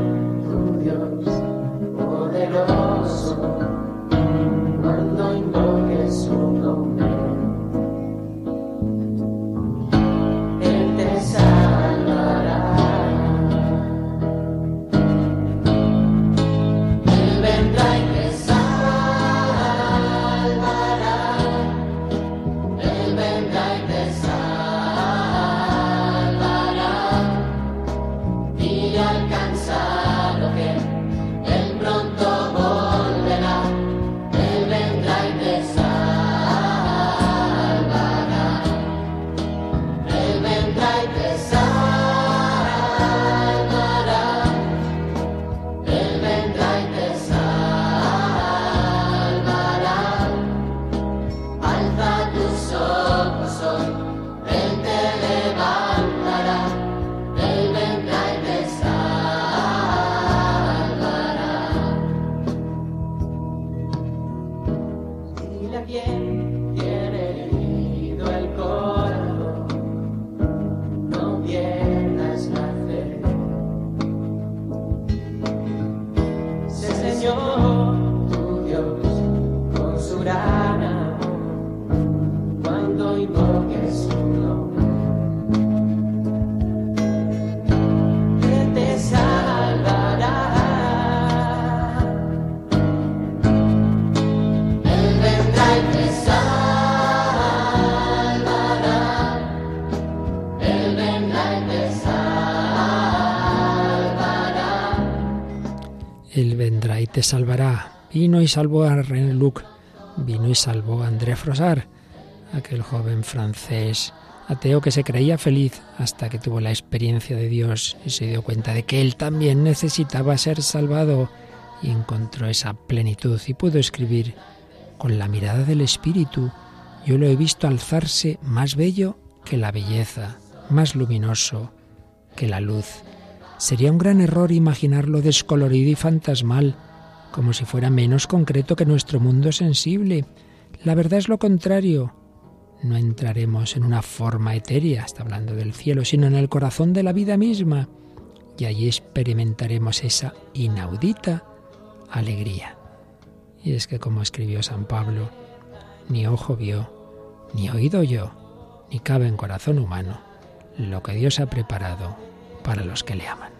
Él vendrá y te salvará. Vino y salvó a René Luc. Vino y salvó a André Frossard, aquel joven francés ateo que se creía feliz hasta que tuvo la experiencia de Dios y se dio cuenta de que él también necesitaba ser salvado y encontró esa plenitud y pudo escribir con la mirada del Espíritu. Yo lo he visto alzarse más bello que la belleza, más luminoso que la luz. Sería un gran error imaginarlo descolorido y fantasmal, como si fuera menos concreto que nuestro mundo sensible. La verdad es lo contrario. No entraremos en una forma etérea, está hablando del cielo, sino en el corazón de la vida misma, y allí experimentaremos esa inaudita alegría. Y es que, como escribió San Pablo, ni ojo vio, ni oído yo, ni cabe en corazón humano lo que Dios ha preparado para los que le aman.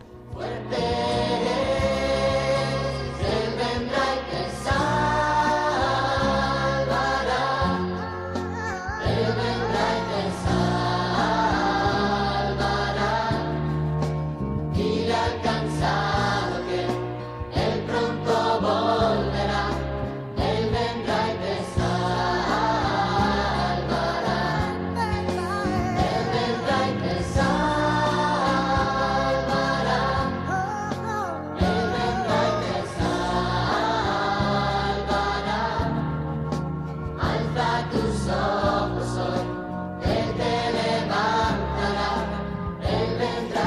Vendrá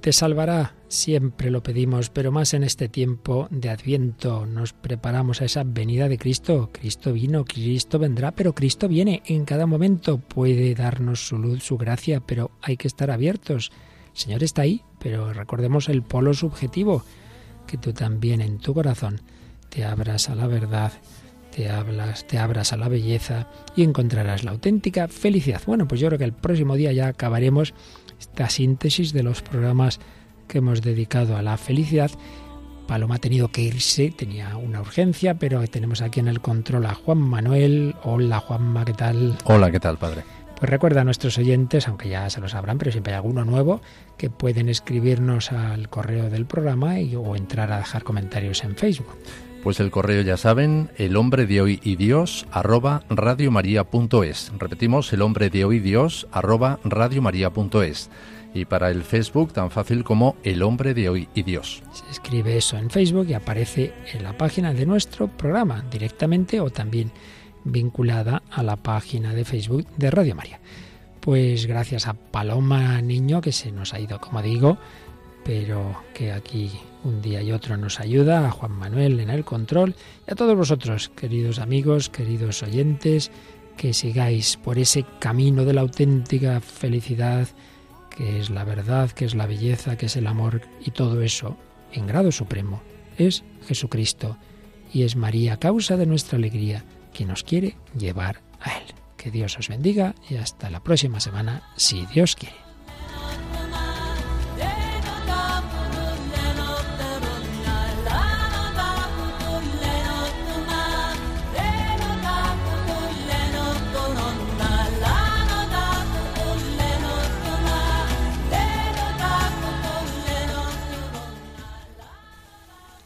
te salvará. Siempre lo pedimos, pero más en este tiempo de Adviento. Nos preparamos a esa venida de Cristo. Cristo vino, Cristo vendrá, pero Cristo viene en cada momento. Puede darnos su luz, su gracia, pero hay que estar abiertos. El Señor está ahí, pero recordemos el polo subjetivo, que tú también en tu corazón te abras a la verdad, te hablas, te abras a la belleza y encontrarás la auténtica felicidad. Bueno, pues yo creo que el próximo día ya acabaremos esta síntesis de los programas que hemos dedicado a la felicidad. Paloma ha tenido que irse, tenía una urgencia, pero tenemos aquí en el control a Juan Manuel. Hola Juanma, ¿qué tal? Hola, ¿qué tal, padre? Pues recuerda a nuestros oyentes, aunque ya se lo sabrán, pero siempre hay alguno nuevo, que pueden escribirnos al correo del programa y, o entrar a dejar comentarios en Facebook. Pues el correo ya saben, el hombre de hoy y Dios arroba radiomaria.es. Repetimos, el hombre de hoy Dios arroba radiomaria.es. Y para el Facebook tan fácil como el hombre de hoy y Dios. Se escribe eso en Facebook y aparece en la página de nuestro programa directamente o también vinculada a la página de Facebook de Radio María. Pues gracias a Paloma Niño, que se nos ha ido, como digo, pero que aquí un día y otro nos ayuda, a Juan Manuel en el control y a todos vosotros, queridos amigos, queridos oyentes, que sigáis por ese camino de la auténtica felicidad, que es la verdad, que es la belleza, que es el amor y todo eso en grado supremo es Jesucristo y es María, causa de nuestra alegría, que nos quiere llevar a Él. Que Dios os bendiga y hasta la próxima semana, si Dios quiere.